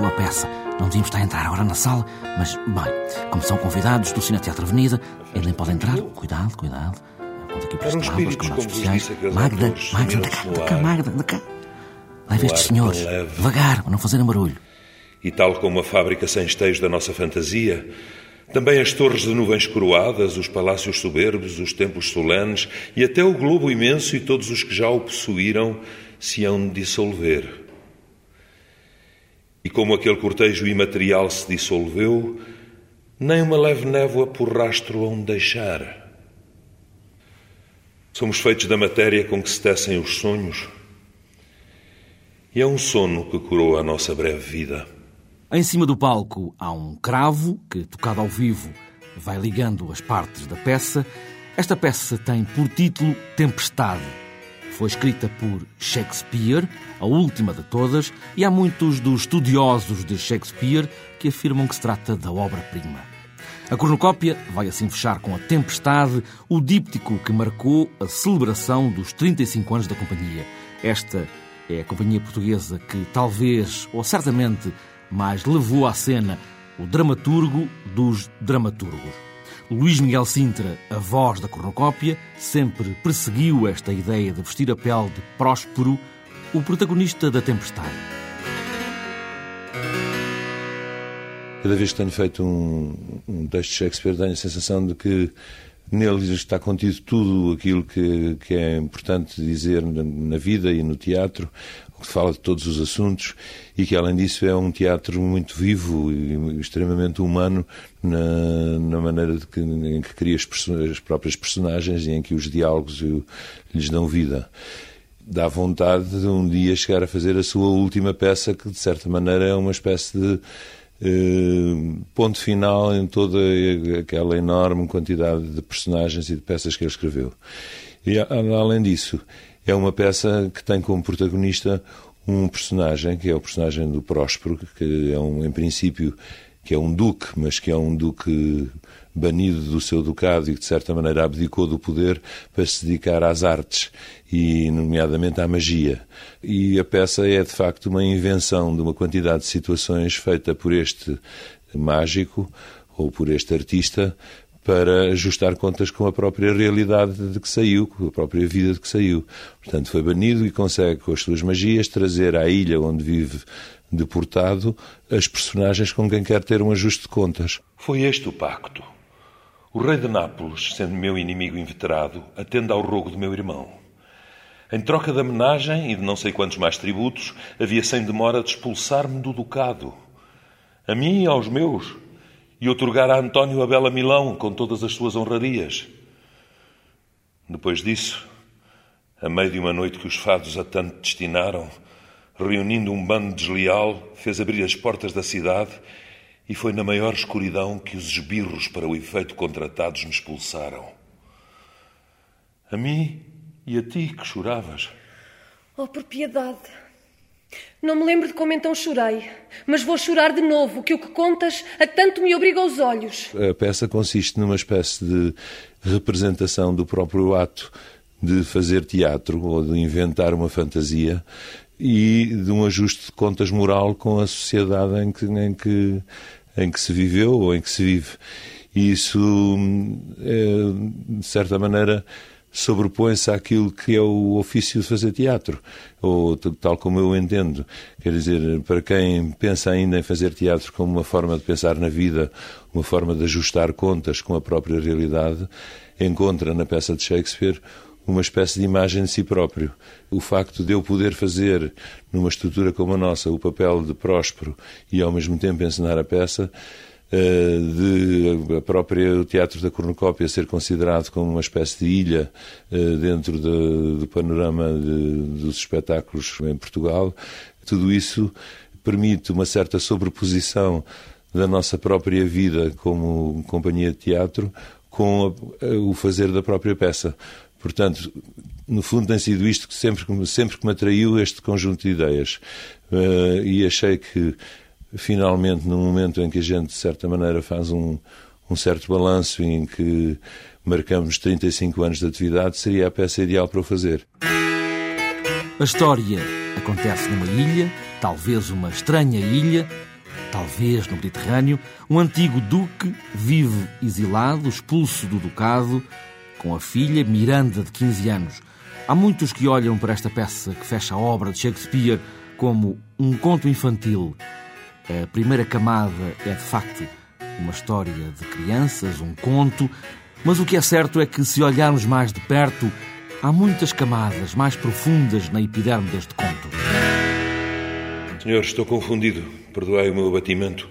sua peça. Não devíamos estar a entrar agora na sala, mas, bem, como são convidados do Cine Teatro Avenida, ele nem pode entrar. Cuidado, cuidado. Conta aqui para as palavras, comandados especiais. Magda, Magda, anda cá, anda cá, Magda, anda cá. Leve estes senhores, devagar, para não fazerem barulho. E tal como a fábrica sem esteios da nossa fantasia, também as torres de nuvens coroadas, os palácios soberbos, os templos solenes e até o globo imenso e todos os que já o possuíram se hão de dissolver. E como aquele cortejo imaterial se dissolveu, nem uma leve névoa por rastro hão de deixar. Somos feitos da matéria com que se tecem os sonhos, e é um sono que curou a nossa breve vida. Em cima do palco há um cravo que, tocado ao vivo, vai ligando as partes da peça. Esta peça tem por título Tempestade. Foi escrita por Shakespeare, a última de todas, e há muitos dos estudiosos de Shakespeare que afirmam que se trata da obra-prima. A cornucópia vai assim fechar com a Tempestade, o díptico que marcou a celebração dos 35 anos da companhia. Esta é a companhia portuguesa que talvez, ou certamente, mais levou à cena o dramaturgo dos dramaturgos. Luís Miguel Sintra, a voz da cornucópia, sempre perseguiu esta ideia de vestir a pele de Próspero, o protagonista da Tempestade. Cada vez que tenho feito um, um texto de Shakespeare, tenho a sensação de que Nele está contido tudo aquilo que, que é importante dizer na vida e no teatro, que fala de todos os assuntos e que, além disso, é um teatro muito vivo e extremamente humano na, na maneira que, em que cria as, as, próprias personagens e em que os diálogos lhes dão vida. Dá vontade de um dia chegar a fazer a sua última peça, que de certa maneira é uma espécie de eh, ponto final em toda aquela enorme quantidade de personagens e de peças que ele escreveu. E, além disso, é uma peça que tem como protagonista um personagem, que é o personagem do Próspero, que é, um, em princípio, que é um duque, mas que é um duque banido do seu ducado e que, de certa maneira, abdicou do poder para se dedicar às artes e, nomeadamente, à magia. E a peça é, de facto, uma invenção de uma quantidade de situações feita por este mágico ou por este artista para ajustar contas com a própria realidade de que saiu, com a própria vida de que saiu. Portanto, foi banido e consegue, com as suas magias, trazer à ilha onde vive deportado as personagens com quem quer ter um ajuste de contas. Foi este o pacto. O rei de Nápoles, sendo meu inimigo inveterado, atende ao rogo do meu irmão. Em troca da menagem e de não sei quantos mais tributos, havia sem demora de expulsar-me do ducado. A mim e aos meus, e otorgar a António a bela Milão com todas as suas honrarias. Depois disso, a meio de uma noite que os fados a tanto destinaram, reunindo um bando desleal, fez abrir as portas da cidade e foi na maior escuridão que os esbirros para o efeito contratados me expulsaram. A mim e a ti que choravas. Oh, por piedade. Não me lembro de como então chorei, mas vou chorar de novo, que o que contas a tanto me obriga aos olhos. A peça consiste numa espécie de representação do próprio ato de fazer teatro ou de inventar uma fantasia e de um ajuste de contas moral com a sociedade em que, em que em que se viveu ou em que se vive. E isso, é, de certa maneira, sobrepõe-se àquilo que é o ofício de fazer teatro, ou tal como eu entendo. Quer dizer, para quem pensa ainda em fazer teatro como uma forma de pensar na vida, uma forma de ajustar contas com a própria realidade, encontra na peça de Shakespeare uma espécie de imagem de si próprio. O facto de eu poder fazer, numa estrutura como a nossa, o papel de próspero e ao mesmo tempo ensinar a peça, de a própria o Teatro da Cornucópia ser considerado como uma espécie de ilha eh, dentro de, do panorama de, dos espetáculos em Portugal, tudo isso permite uma certa sobreposição da nossa própria vida como companhia de teatro com a, o fazer da própria peça. Portanto, no fundo tem sido isto que sempre, sempre que me atraiu este conjunto de ideias. E achei que, finalmente, no momento em que a gente, de certa maneira, faz um, um certo balanço em que marcamos 35 anos de atividade, seria a peça ideal para o fazer. A história acontece numa ilha, talvez uma estranha ilha, talvez no Mediterrâneo, um antigo duque vive exilado, expulso do ducado, com a filha Miranda, de 15 anos. Há muitos que olham para esta peça que fecha a obra de Shakespeare como um conto infantil. A primeira camada é, de facto, uma história de crianças, um conto, mas o que é certo é que, se olharmos mais de perto, há muitas camadas mais profundas na epiderme deste conto. Senhor, estou confundido. Perdoai o meu abatimento.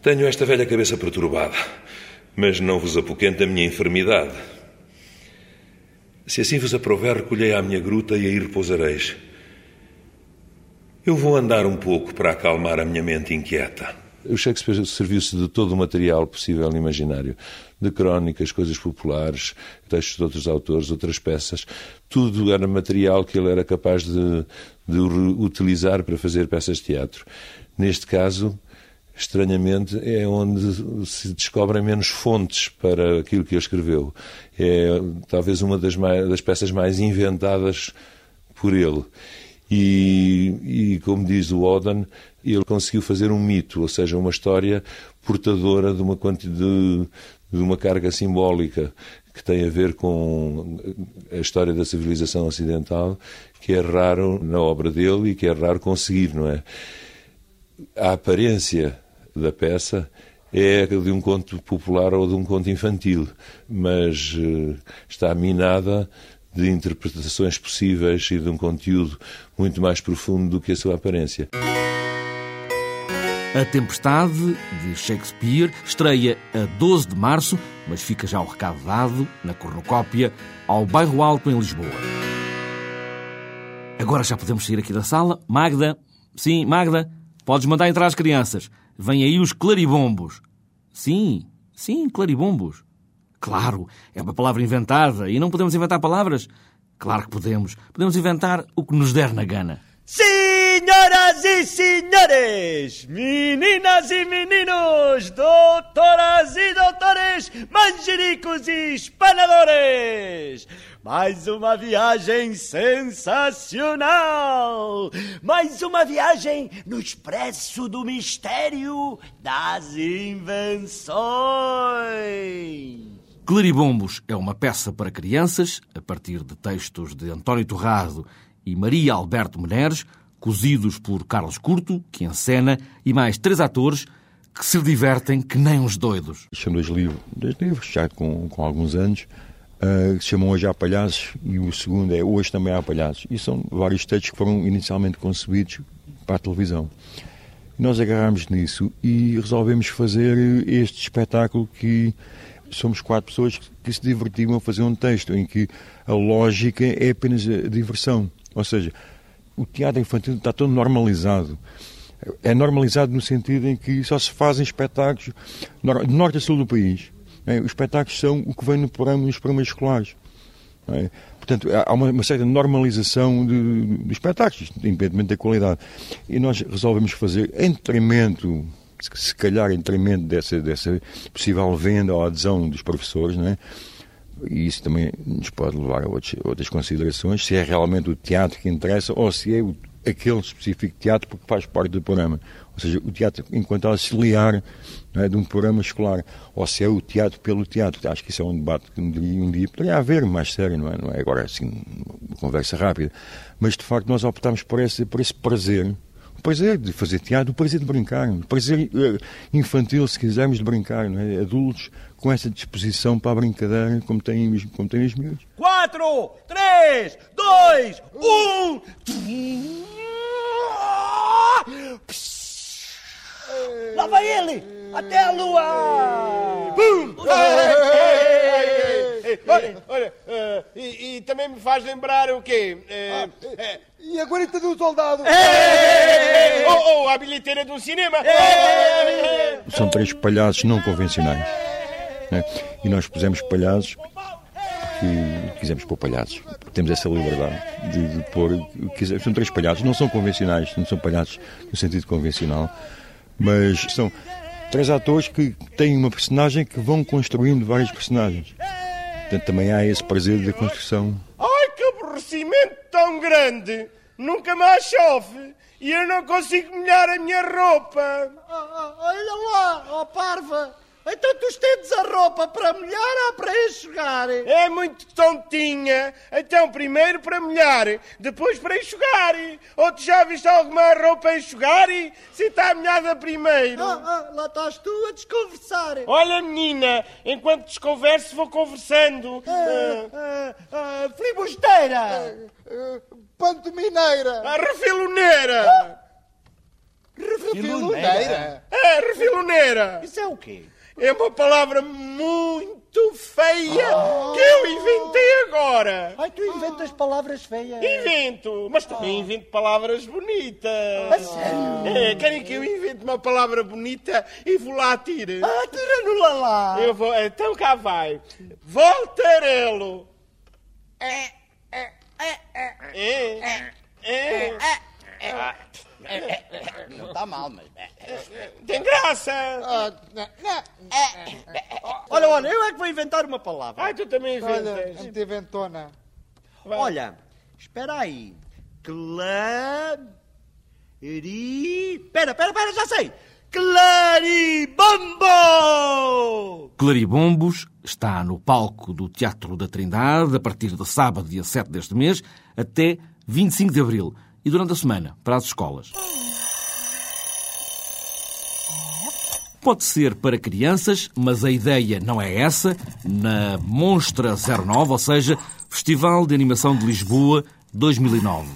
Tenho esta velha cabeça perturbada, mas não vos apoquente a minha enfermidade. Se assim vos aprouver, recolhei à minha gruta e aí repousareis. Eu vou andar um pouco para acalmar a minha mente inquieta. O Shakespeare serviu-se de todo o material possível e imaginário, de crónicas, coisas populares, textos de outros autores, outras peças. Tudo era material que ele era capaz de, de utilizar para fazer peças de teatro. Neste caso, estranhamente, é onde se descobrem menos fontes para aquilo que ele escreveu. É talvez uma das, mais, das peças mais inventadas por ele. E, e, como diz o Oden, ele conseguiu fazer um mito, ou seja, uma história portadora de uma, de, de uma carga simbólica que tem a ver com a história da civilização ocidental, que é raro na obra dele e que é raro conseguir, não é? A aparência da peça é de um conto popular ou de um conto infantil, mas uh, está minada de interpretações possíveis e de um conteúdo muito mais profundo do que a sua aparência. A Tempestade, de Shakespeare, estreia a 12 de março, mas fica já o recado dado, na cornucópia, ao Bairro Alto, em Lisboa. Agora já podemos sair aqui da sala. Magda, sim, Magda, podes mandar entrar as crianças. Vêm aí os claribombos. Sim, sim, claribombos. Claro, é uma palavra inventada e não podemos inventar palavras. Claro que podemos. Podemos inventar o que nos der na gana. Senhoras e senhores, meninas e meninos, doutoras e doutores, manjericos e espanadores, mais uma viagem sensacional! Mais uma viagem no expresso do mistério das invenções! Claribombos é uma peça para crianças, a partir de textos de António Torrado e Maria Alberto Meneres, cozidos por Carlos Curto, que encena, e mais três atores que se divertem que nem uns doidos. São dois livros, dois livros já com, com alguns anos, uh, que se chamam Hoje há Palhaços, e o segundo é Hoje também há Palhaços. E são vários textos que foram inicialmente concebidos para a televisão. Nós agarramos nisso e resolvemos fazer este espetáculo que somos quatro pessoas que se divertiam a fazer um texto em que a lógica é apenas a diversão. Ou seja, o teatro infantil está todo normalizado. É normalizado no sentido em que só se fazem espetáculos de norte a sul do país. É? Os espetáculos são o que vem no programa, nos programas escolares. É? Portanto, há uma, certa normalização dos espetáculos, independentemente da qualidade. E nós resolvemos fazer em detrimento se calhar em detrimento dessa, dessa possível venda ou adesão dos professores, não é? E isso também nos pode levar a outras, outras considerações, se é realmente o teatro que interessa ou se é o, aquele específico teatro porque faz parte do programa. Ou seja, o teatro enquanto auxiliar é, de um programa escolar, ou se é o teatro pelo teatro. Acho que isso é um debate que um dia, um dia poderia haver mais sério, não é? Não é agora assim, uma conversa rápida. Mas de facto nós optamos por esse, por esse prazer o prazer de fazer teatro, o prazer de brincar, o prazer eh, infantil, se quisermos, de brincar, não é? Adultos com essa disposição para a brincadeira, como têm, como têm os miúdos. 4, 3, 2, 1. Lá vai ele! Até a lua! Bum! Olha, olha uh, e, e, também me faz lembrar o quê? Uh, uh, e a guarita do soldado? Ou oh, oh, a bilheteira do cinema? São três palhaços não convencionais. Né? E nós pusemos palhaços porque quisemos pôr palhaços. Temos essa liberdade de, de pôr. São três palhaços, não são convencionais, não são palhaços no sentido convencional, mas são três atores que têm uma personagem que vão construindo vários personagens. Portanto, também há esse prazer da construção. Ai, que aborrecimento tão grande! Nunca mais chove! e eu não consigo molhar a minha roupa. Ah, ah, olha lá, ó parva. Então tu estendes a roupa para molhar ou para enxugar? É muito tontinha. Então, primeiro para molhar, depois para enxugar. Ou tu já viste alguma roupa a enxugar? Se está molhada primeiro. Ah, ah, lá estás tu a desconversar. Olha, menina, enquanto desconverso vou conversando. Ah, ah, ah, flibusteira. Pantomineira. Ah, refiloneira. Refiluneira. É, refiloneira. Isso é o quê? É uma palavra muito feia que eu inventei agora. Ai, tu inventas palavras feias. Invento, mas também invento palavras bonitas. A sério? É, querem que eu invente uma palavra bonita e vou lá tirar? Ah, tira-no-la lá. Eu vou, então cá vai. Voltarelo. É, é, é, é, é. Não está mal, mas. Tem graça. Ah, não, não. Olha, olha, eu é que vou inventar uma palavra. Ai, tu também Olha, inventas. muito inventona. Vai. Olha, espera aí. Clari... Espera, espera, espera, já sei. Claribombo! Claribombos está no palco do Teatro da Trindade a partir de sábado, dia 7 deste mês, até 25 de abril e durante a semana para as escolas. Pode ser para crianças, mas a ideia não é essa. Na Monstra 09, ou seja, Festival de Animação de Lisboa 2009.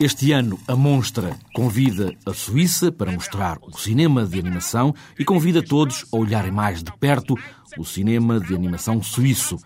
Este ano, a Monstra convida a Suíça para mostrar o cinema de animação e convida todos a olharem mais de perto o cinema de animação suíço.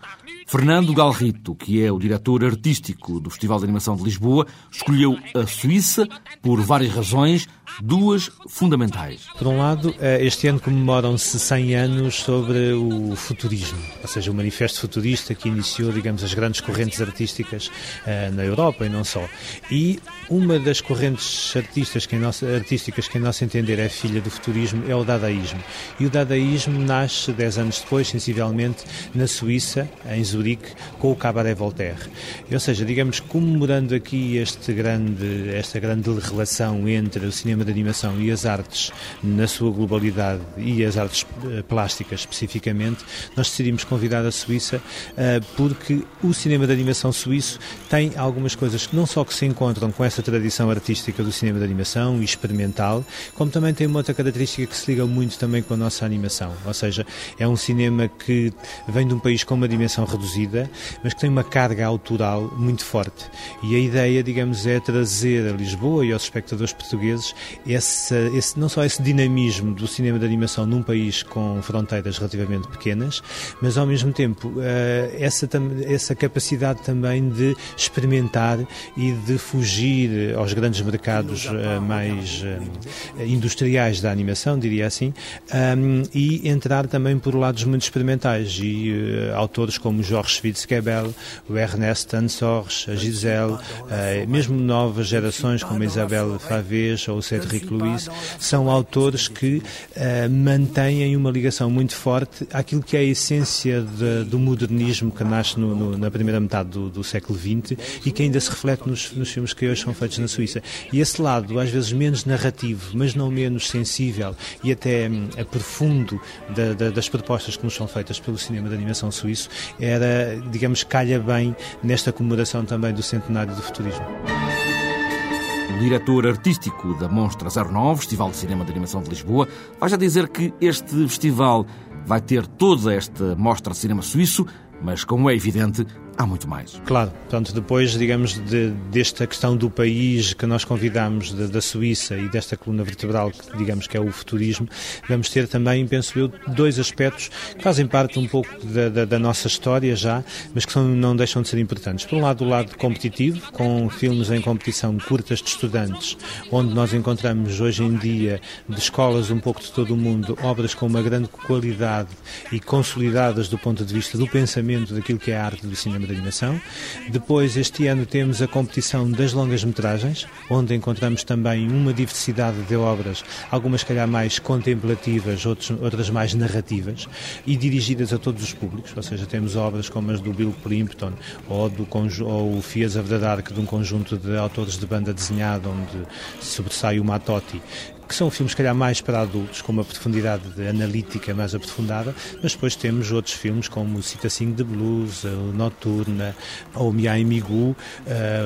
Fernando Galrito, que é o diretor artístico do Festival de Animação de Lisboa, escolheu a Suíça por várias razões, duas fundamentais. Por um lado, eh, este ano comemoram-se 100 anos sobre o futurismo, ou seja, o manifesto futurista que iniciou, digamos, as grandes correntes artísticas eh, na Europa e não só. E uma das correntes artistas que artísticas que, em nosso entender, é filha do futurismo é o dadaísmo. E o dadaísmo nasce 10 anos depois, sensivelmente, na Suíça, em Zurique, com o Cabaret Voltaire. Ou seja, digamos, comemorando aqui este grande, esta grande relação entre o cinema de animação e as artes na sua globalidade e as artes eh, plásticas especificamente, nós decidimos convidar a Suíça eh, porque o cinema de animação suíço tem algumas coisas que não só que se encontram com essa tradição artística do cinema de animação e experimental, como também tem uma outra característica que se liga muito também com a nossa animação. Ou seja, é um cinema que vem de um país com uma dimensão reduzida, mas que tem uma carga autoral muito forte. E a ideia, digamos, é trazer a Lisboa e aos espectadores portugueses esse, esse, não só esse dinamismo do cinema de animação num país com fronteiras relativamente pequenas, mas ao mesmo tempo eh, essa, essa capacidade também de experimentar e de fugir aos grandes mercados eh, mais eh, industriais da animação, diria assim, e entrar também por lados muito experimentais e uh, autores como Jorge Schwitzgebel, o Ernest Ansors, a Giselle, uh, mesmo novas gerações como a Isabel Favez ou o Cédric Luiz, são autores que uh, mantêm uma ligação muito forte àquilo que é a essência de, do modernismo que nasce no, no, na primeira metade do, do, século XX e que ainda se reflete nos, nos filmes que hoje são feitos na Suíça. E esse lado, às vezes menos narrativo, mas não menos sensível e até um, profundo da, da, das propostas que nos são feitas pelo cinema de animação suíço, era, digamos, calha bem nesta comemoração também do centenário do futurismo. O diretor artístico da Monstra 09, Festival de Cinema de Animação de Lisboa, vai já dizer que este festival vai ter toda esta mostra de cinema suíço, mas como é evidente, há muito mais. Claro, portanto, depois, digamos, de, desta questão do país que nós convidamos de, da Suíça e desta coluna vertebral, que digamos que é o futurismo, vamos ter também, penso eu, dois aspectos que fazem parte um pouco da, da, da nossa história já, mas que são, não deixam de ser importantes. Por um lado, o lado competitivo, com filmes em competição curtas de estudantes, onde nós encontramos hoje em dia, de escolas um pouco de todo o mundo, obras com uma grande qualidade e consolidadas do ponto de vista do pensamento daquilo que é a arte do cinema de animação. Depois, este ano, temos a competição das longas-metragens, onde encontramos também uma diversidade de obras, algumas, calhar, mais contemplativas, outros, outras mais narrativas, e dirigidas a todos os públicos, ou seja, temos obras como as do Bill Plimpton ou, do, ou o Fears of the Dark, de um conjunto de autores de banda desenhada, onde sobressai o Matotti, que são filmes, se calhar, mais para adultos, com uma profundidade analítica mais aprofundada, mas depois temos outros filmes como Cita Sing de Blues, Noturna, ou Mia Migu, uh,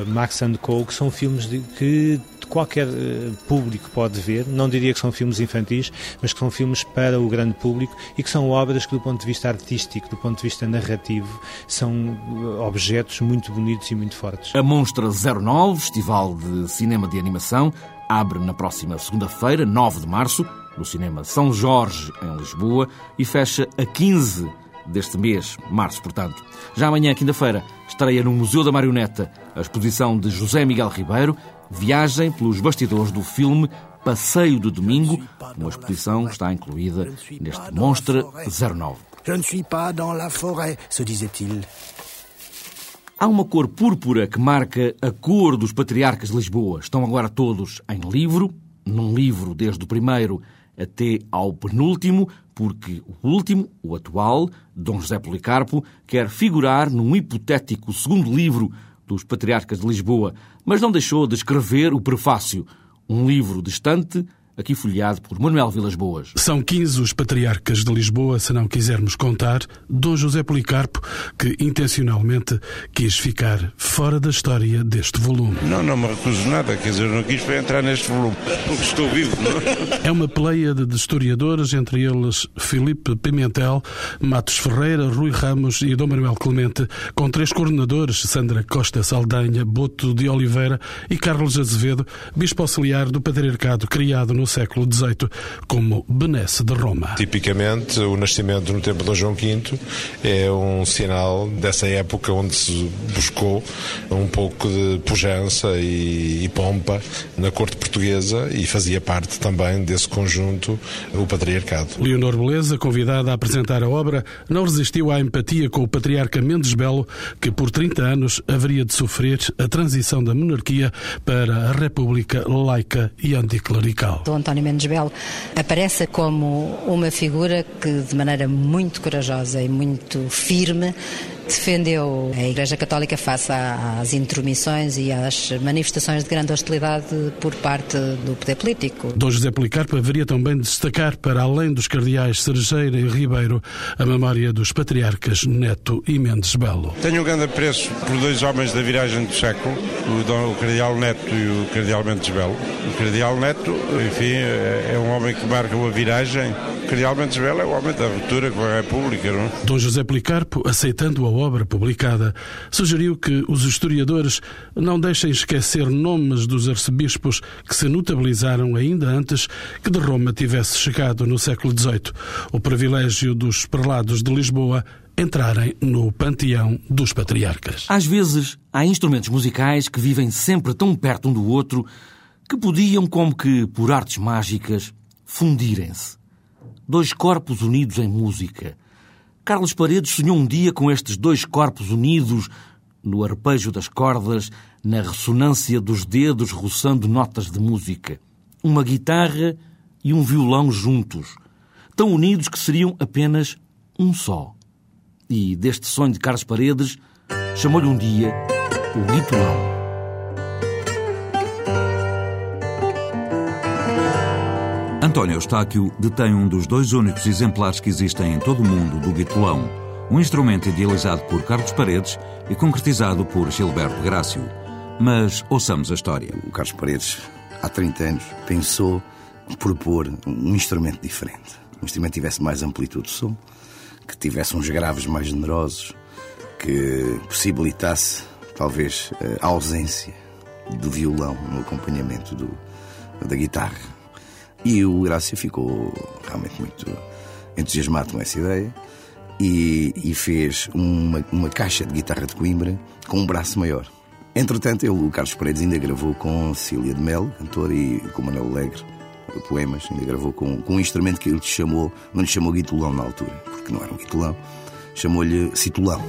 Max and Co., que são filmes de, que qualquer uh, público pode ver, não diria que são filmes infantis, mas que são filmes para o grande público e que são obras que, do ponto de vista artístico, do ponto de vista narrativo, são uh, objetos muito bonitos e muito fortes. A Monstra 09, Festival de Cinema de Animação, abre na próxima segunda-feira, 9 de março, no Cinema São Jorge, em Lisboa, e fecha a 15 deste mês, março, portanto. Já amanhã, quinta-feira, estreia no Museu da Marioneta a exposição de José Miguel Ribeiro, Viagem pelos bastidores do filme Passeio do Domingo, uma exposição que está incluída neste Monstre 09. Je ne suis pas dans la forêt, se disait-il. Há uma cor púrpura que marca a cor dos patriarcas de Lisboa. Estão agora todos em livro, num livro desde o primeiro até ao penúltimo, porque o último, o atual, Dom José Policarpo, quer figurar num hipotético segundo livro dos patriarcas de Lisboa, mas não deixou de escrever o prefácio, um livro distante aqui folheado por Manuel Vilas Boas. São 15 os patriarcas de Lisboa, se não quisermos contar, Dom José Policarpo, que intencionalmente quis ficar fora da história deste volume. Não, não me recuso nada, quer dizer, não quis entrar neste volume, porque estou vivo. Não? É uma pleiade de historiadores, entre eles Filipe Pimentel, Matos Ferreira, Rui Ramos e Dom Manuel Clemente, com três coordenadores, Sandra Costa Saldanha, Boto de Oliveira e Carlos Azevedo, bispo auxiliar do patriarcado criado no século XVIII como Benesse de Roma. Tipicamente, o nascimento no tempo de João V é um sinal dessa época onde se buscou um pouco de pujança e, e pompa na corte portuguesa e fazia parte também desse conjunto o patriarcado. Leonor Beleza, convidada a apresentar a obra, não resistiu à empatia com o patriarca Mendes Belo, que por 30 anos haveria de sofrer a transição da monarquia para a república laica e anticlerical. António Mendes Belo aparece como uma figura que, de maneira muito corajosa e muito firme, defendeu a Igreja Católica face às intromissões e às manifestações de grande hostilidade por parte do poder político. Dom José Policarpo haveria também de destacar, para além dos cardeais Cerejeira e Ribeiro, a memória dos patriarcas Neto e Mendes Belo. Tenho um grande apreço por dois homens da viragem do século, o, Dom, o Cardeal Neto e o Cardeal Mendes Belo. O Cardeal Neto, enfim, é, é um homem que marca a viragem. O Cardeal Mendes Belo é o homem da ruptura com a República, não? É? Dom José Policarpo, aceitando a obra publicada, sugeriu que os historiadores não deixem esquecer nomes dos arcebispos que se notabilizaram ainda antes que de Roma tivesse chegado no século XVIII o privilégio dos prelados de Lisboa entrarem no panteão dos patriarcas. Às vezes, há instrumentos musicais que vivem sempre tão perto um do outro que podiam, como que por artes mágicas, fundirem-se. Dois corpos unidos em música – Carlos Paredes sonhou um dia com estes dois corpos unidos no arpejo das cordas, na ressonância dos dedos roçando notas de música. Uma guitarra e um violão juntos, tão unidos que seriam apenas um só. E deste sonho de Carlos Paredes, chamou-lhe um dia o Guitolão. António Eustáquio detém um dos dois únicos exemplares que existem em todo o mundo do guitolão, um instrumento idealizado por Carlos Paredes e concretizado por Gilberto Grácio. Mas ouçamos a história. O Carlos Paredes, há 30 anos, pensou propor um instrumento diferente. Um instrumento que tivesse mais amplitude de som, que tivesse uns graves mais generosos, que possibilitasse, talvez, a ausência do violão no acompanhamento do, da guitarra e o Grácia ficou realmente muito entusiasmado com essa ideia e, e fez uma, uma, caixa de guitarra de Coimbra com um braço maior. Entretanto, ele, o Carlos Paredes ainda gravou com Cília de Melo, cantor, e com Manuel Alegre, poemas, ainda gravou com, com um instrumento que ele chamou, não lhe chamou guitolão na altura, porque não era um guitolão, chamou-lhe citolão.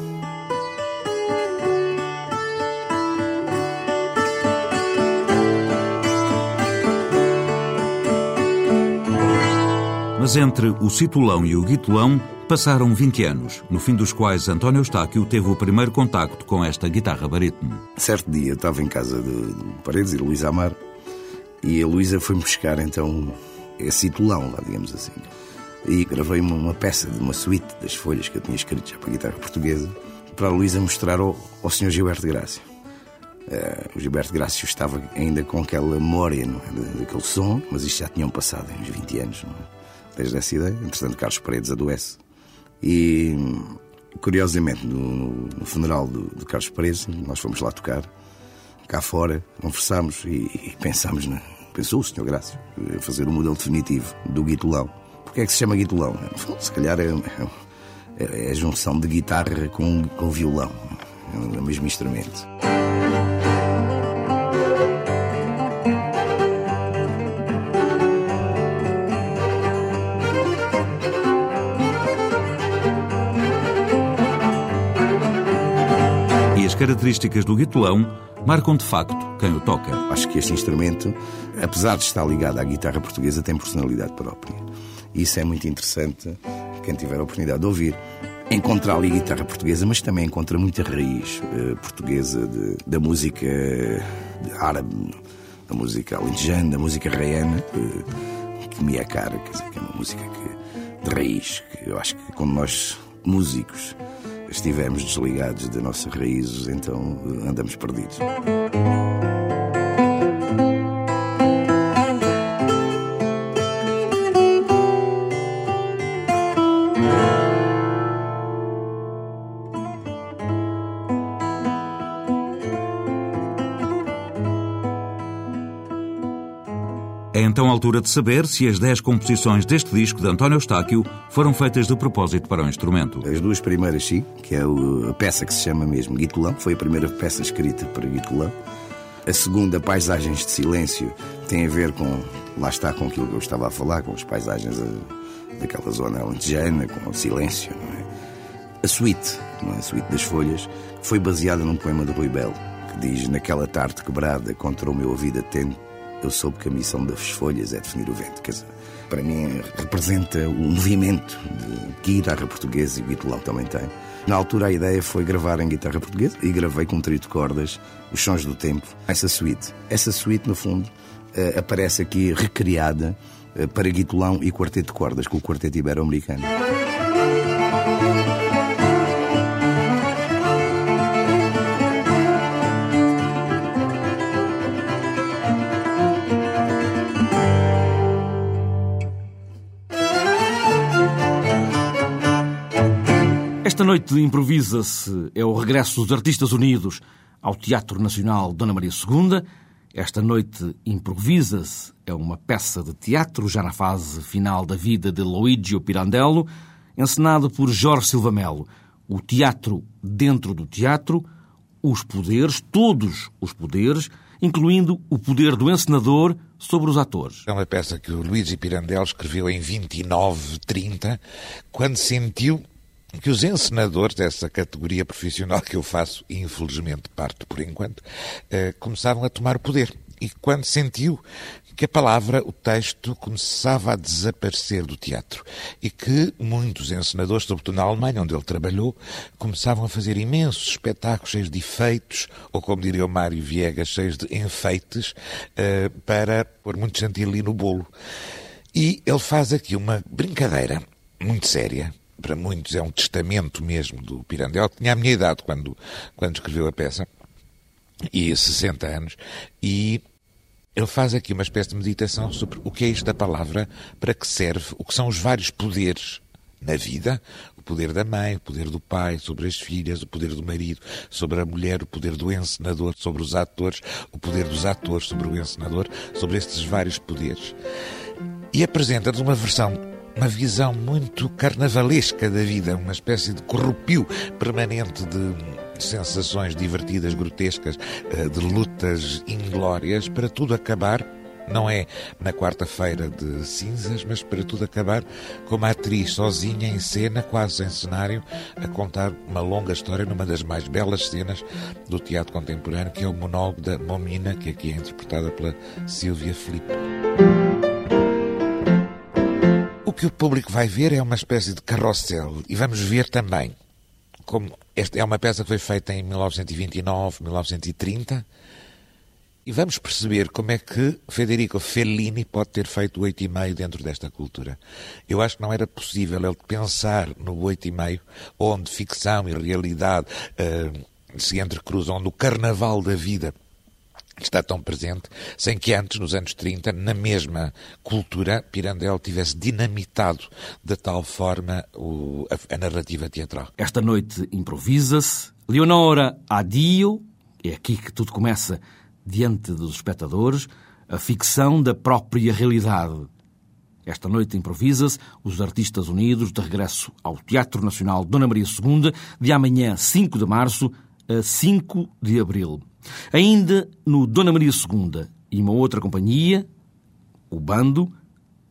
Mas entre o citulão e o guitulão passaram 20 anos, no fim dos quais António Eustáquio teve o primeiro contacto com esta guitarra barítono. Certo dia, estava em casa de, de Paredes e Luísa Amar e a Luísa foi-me buscar então esse citulão lá, digamos assim. E gravei uma, uma, peça de uma suíte das folhas que eu tinha escrito já para a guitarra portuguesa para a Luísa mostrar ao, ao Sr. Gilberto Grácio. Uh, o Gilberto Grácio estava ainda com aquela memória é, daquele som, mas isto já tinham passado uns 20 anos. Não é? Desde essa ideia. Entretanto, Carlos Paredes adoece. E, curiosamente, no, no funeral do, do, Carlos Paredes, nós fomos lá tocar, cá fora, conversámos e, e pensámos, na, pensou o Sr. Grácio, fazer o um modelo definitivo do guitolão. Porquê é que se chama guitolão? Se calhar é, é, é a junção de guitarra com, com violão, é o mesmo instrumento. Características do guitolão marcam de facto quem o toca. Acho que este instrumento, apesar de estar ligado à guitarra portuguesa, tem personalidade própria. E isso é muito interessante, quem tiver a oportunidade de ouvir. Encontrar ali guitarra portuguesa, mas também encontra muita raiz uh, portuguesa de, da música árabe, da música alentejana, da música raiana, que, que me é cara, quer dizer, que é uma música que, de raiz, que eu acho que quando nós, músicos, estivermos desligados de nossas raízes, então andamos perdidos. Altura de saber se as 10 composições deste disco de António Eustáquio foram feitas de propósito para o instrumento. As duas primeiras, sim, que é a peça que se chama mesmo Guitolão, foi a primeira peça escrita para Guitolão. A segunda, Paisagens de Silêncio, tem a ver com, lá está, com aquilo que eu estava a falar, com as paisagens daquela zona alentejana, com o silêncio, não é? A suíte, não é? a suíte das folhas, foi baseada num poema de Rui Belo, que diz, naquela tarde quebrada contra o meu ouvido atento, eu soube que a missão das folhas é definir o vento. Quer dizer, para mim representa o movimento de guitarra portuguesa e guitolão também tem. Na altura a ideia foi gravar em guitarra portuguesa e gravei com um trio de cordas os sons do tempo, essa suíte. Essa suíte, no fundo, eh, aparece aqui recriada eh, para guitolão e quarteto de cordas, com o quarteto ibero-americano. Noite Improvisa-se é o regresso dos Artistas Unidos ao Teatro Nacional Dona Maria II. Esta noite Improvisa-se é uma peça de teatro já na fase final da vida de Luigi Pirandello, encenado por Jorge Silva Melo. O teatro dentro do teatro, os poderes, todos os poderes, incluindo o poder do encenador sobre os atores. É uma peça que o Luigi Pirandello escreveu em 29, 30, quando sentiu que os encenadores dessa categoria profissional que eu faço, infelizmente parto por enquanto, eh, começavam a tomar o poder. E quando sentiu que a palavra, o texto, começava a desaparecer do teatro e que muitos encenadores, sobretudo na Alemanha, onde ele trabalhou, começavam a fazer imensos espetáculos cheios de efeitos, ou como diria o Mário Viegas, cheios de enfeites, eh, para pôr muito chantilly no bolo. E ele faz aqui uma brincadeira muito séria, para muitos é um testamento mesmo do Pirandello, que tinha a minha idade quando, quando escreveu a peça, e 60 anos, e ele faz aqui uma espécie de meditação sobre o que é isto da palavra, para que serve, o que são os vários poderes na vida, o poder da mãe, o poder do pai sobre as filhas, o poder do marido sobre a mulher, o poder do encenador sobre os atores, o poder dos atores sobre o encenador, sobre estes vários poderes. E apresenta-nos uma versão uma visão muito carnavalesca da vida, uma espécie de corrupio permanente de sensações divertidas, grotescas, eh, de lutas inglórias, para tudo acabar não é na quarta-feira de cinzas, mas para tudo acabar com uma atriz sozinha em cena, quase em cenário, a contar uma longa história numa das mais belas cenas do teatro contemporâneo, que é o monólogo da Momina, que aqui é interpretada pela Silvia Felipe que o público vai ver é uma espécie de carrossel e vamos ver também como esta é uma peça que foi feita em 1929, 1930 e vamos perceber como é que Federico Fellini pode ter feito oito e meio dentro desta cultura. Eu acho que não era possível ele pensar no oito e meio, onde ficção e realidade uh, se entrecruzam, onde o carnaval da vida está tão presente, sem que antes, nos anos 30, na mesma cultura, Pirandello tivesse dinamitado de tal forma o, a, a, narrativa teatral. Esta noite improvisa-se. Leonora Adio, é aqui que tudo começa diante dos espectadores, a ficção da própria realidade. Esta noite improvisa-se os artistas unidos de regresso ao Teatro Nacional Dona Maria II, de amanhã 5 de março a 5 de abril. Ainda no Dona Maria II e uma outra companhia, o Bando,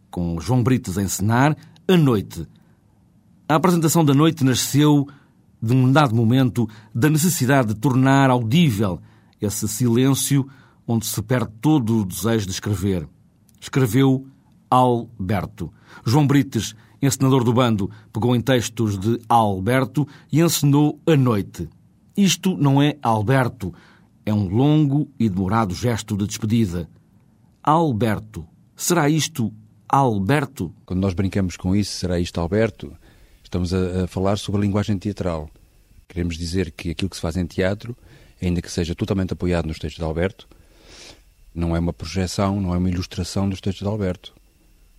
com João Brites a encenar, a noite. A apresentação da noite nasceu de um dado momento da necessidade de tornar audível esse silêncio onde se perde todo o desejo de escrever. Escreveu Alberto. João Brites, encenador do bando, pegou em textos de Alberto e encenou A Noite. Isto não é Alberto, é um longo e demorado gesto de despedida. Alberto. Será isto Alberto? Quando nós brincamos com isso, será isto Alberto? Estamos a, a falar sobre a linguagem teatral. Queremos dizer que aquilo que se faz em teatro ainda que seja totalmente apoiado nos textos de Alberto, não é uma projeção, não é uma ilustração dos textos de Alberto.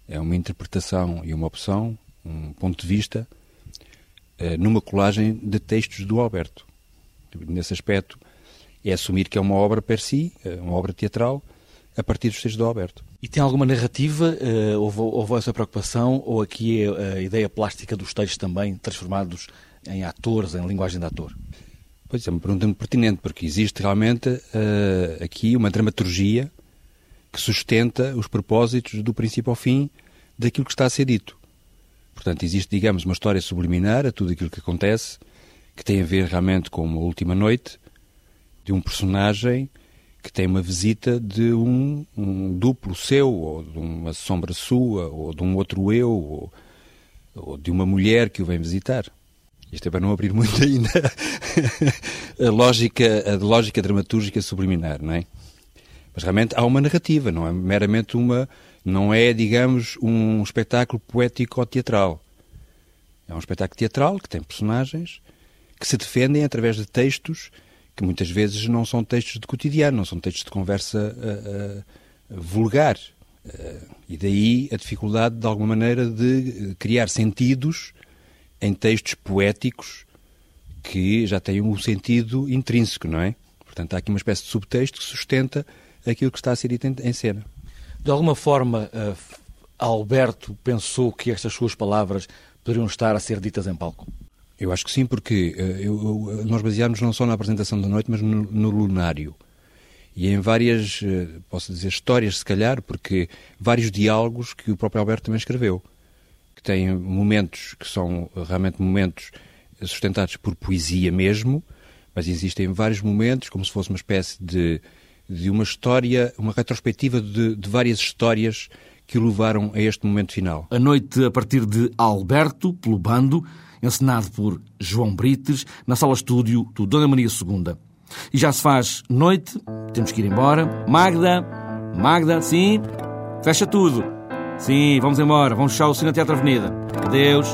É uma interpretação e uma opção, um ponto de vista, eh, numa colagem de textos do Alberto. Nesse aspecto, é assumir que é uma obra per si, eh, uma obra teatral, a partir dos textos do Alberto. E tem alguma narrativa? Eh, houve, houve essa preocupação? Ou aqui é a ideia plástica dos textos também transformados em atores, em linguagem de ator? Pois é, uma pergunta muito pertinente, porque existe realmente uh, aqui uma dramaturgia que sustenta os propósitos do princípio ao fim daquilo que está a ser dito. Portanto, existe, digamos, uma história subliminar a tudo aquilo que acontece, que tem a ver realmente com uma última noite de um personagem que tem uma visita de um, um duplo seu, ou de uma sombra sua, ou de um outro eu, ou, ou de uma mulher que o vem visitar. Isto é para não abrir muito ainda a lógica, a lógica dramatúrgica subliminar, não é? Mas realmente há uma narrativa, não é meramente uma, não é, digamos, um espetáculo poético ou teatral. É um espetáculo teatral que tem personagens que se defendem através de textos que muitas vezes não são textos de cotidiano, não são textos de conversa uh, uh, vulgar. Uh, e daí a dificuldade, de alguma maneira, de criar sentidos em textos poéticos que já têm um sentido intrínseco, não é? Portanto, há aqui uma espécie de subtexto que sustenta aquilo que está a ser dito em cena. De alguma forma, Alberto pensou que estas suas palavras poderiam estar a ser ditas em palco? Eu acho que sim, porque uh, eu, eu, nós baseámos não só na apresentação da noite, mas no, no lunário. E em várias, uh, posso dizer, histórias, se calhar, porque vários diálogos que o próprio Alberto também escreveu que têm momentos que são realmente momentos sustentados por poesia mesmo, mas existem vários momentos, como se fosse uma espécie de, de uma história, uma retrospectiva de, de várias histórias que o levaram a este momento final. A noite a partir de Alberto, pelo bando, encenado por João Brites, na sala estúdio do Dona Maria II. E já se faz noite, temos que ir embora. Magda, Magda, sim, fecha tudo. Sim, vamos embora. Vamos fechar o Cine Teatro Avenida. Adeus.